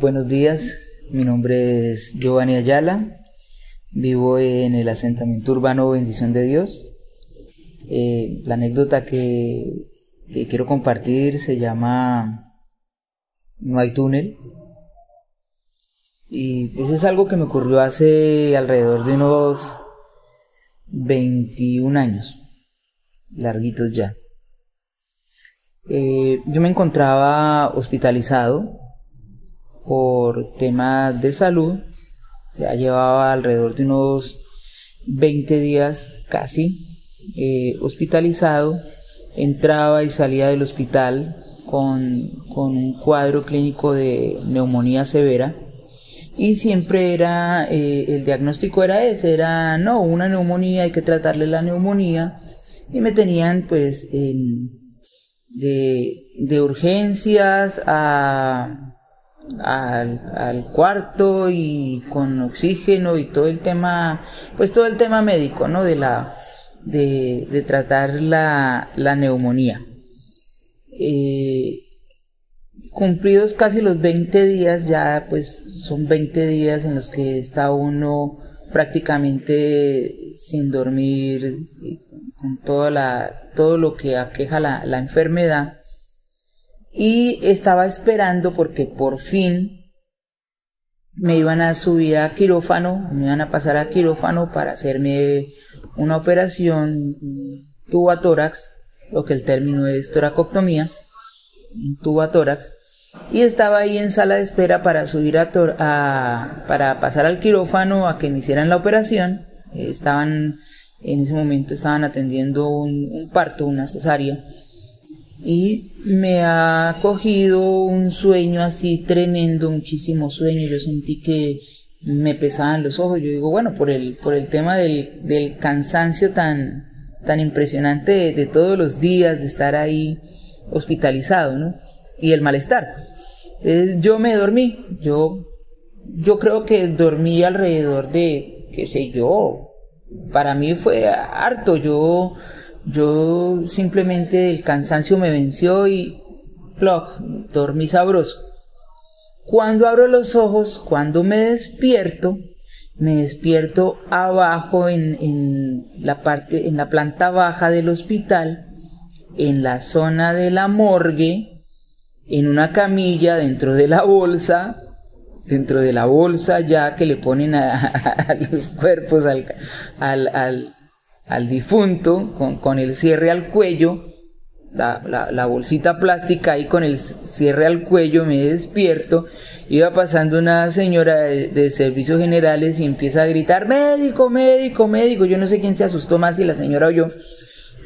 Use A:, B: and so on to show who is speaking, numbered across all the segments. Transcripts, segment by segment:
A: Buenos días, mi nombre es Giovanni Ayala, vivo en el asentamiento urbano Bendición de Dios. Eh, la anécdota que, quiero compartir se llama No hay túnel. Y eso es algo que me ocurrió hace alrededor de unos 21 años, larguitos ya. Eh, yo me encontraba hospitalizado por temas de salud. Ya llevaba alrededor de unos 20 días casi eh, hospitalizado. Entraba y salía del hospital con, con, un cuadro clínico de neumonía severa. Y siempre era, eh, el diagnóstico era ese, era no, una neumonía, hay que tratarle la neumonía. Y me tenían pues en, de, de urgencias a, al, al, cuarto y con oxígeno y todo el tema, pues todo el tema médico, ¿no? De la, de, tratar la, la neumonía. Eh, cumplidos casi los 20 días, ya pues son 20 días en los que está uno prácticamente sin dormir, con toda la, todo lo que aqueja la, la enfermedad. Y estaba esperando porque por fin me iban a subir a quirófano, me iban a pasar a quirófano para hacerme una operación tubo a tórax, lo que el término es toracoctomía, tubo a tórax, y estaba ahí en sala de espera para subir a, a, para pasar al quirófano a que me hicieran la operación. estaban en ese momento estaban atendiendo un, un parto, una cesárea y me ha cogido un sueño así tremendo, muchísimo sueño. Yo sentí que me pesaban los ojos. Yo digo, bueno, por el, por el tema del, del cansancio tan, tan impresionante de, todos los días, de estar ahí hospitalizado, ¿no? Y el malestar. Entonces, yo me dormí. Yo, yo creo que dormí alrededor de, qué sé yo, para mí fue harto. Yo, yo simplemente el cansancio me venció y plog, dormí sabroso. Cuando abro los ojos, cuando me despierto, me despierto abajo en, en, la parte, en la planta baja del hospital, en la zona de la morgue, en una camilla dentro de la bolsa, dentro de la bolsa ya que le ponen a, a los cuerpos al, al, al, al difunto con, con, el cierre al cuello, la, la, la, bolsita plástica ahí con el cierre al cuello, me despierto, iba pasando una señora de, de, servicios generales y empieza a gritar, médico, médico, médico, yo no sé quién se asustó más si la señora o yo,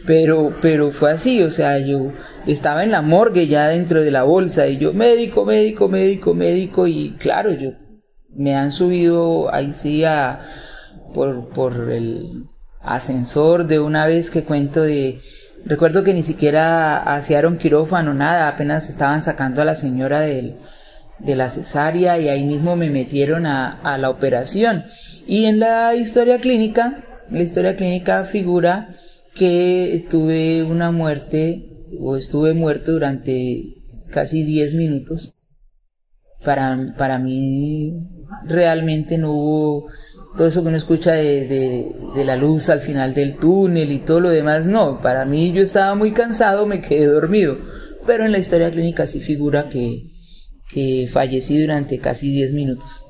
A: pero, pero fue así, o sea, yo estaba en la morgue ya dentro de la bolsa y yo, médico, médico, médico, médico, y claro, yo me han subido ahí sí a, por, por el ascensor de una vez que cuento de, recuerdo que ni siquiera hacían quirófano, nada, apenas estaban sacando a la señora del, de la cesárea y ahí mismo me metieron a, la operación. Y en la historia clínica, la historia clínica figura que tuve una muerte o estuve muerto durante casi 10 minutos. Para, para mí realmente no hubo todo eso que uno escucha de, de, la luz al final del túnel y todo lo demás, no, para mí yo estaba muy cansado, me quedé dormido, pero en la historia clínica sí figura que, que fallecí durante casi 10 minutos.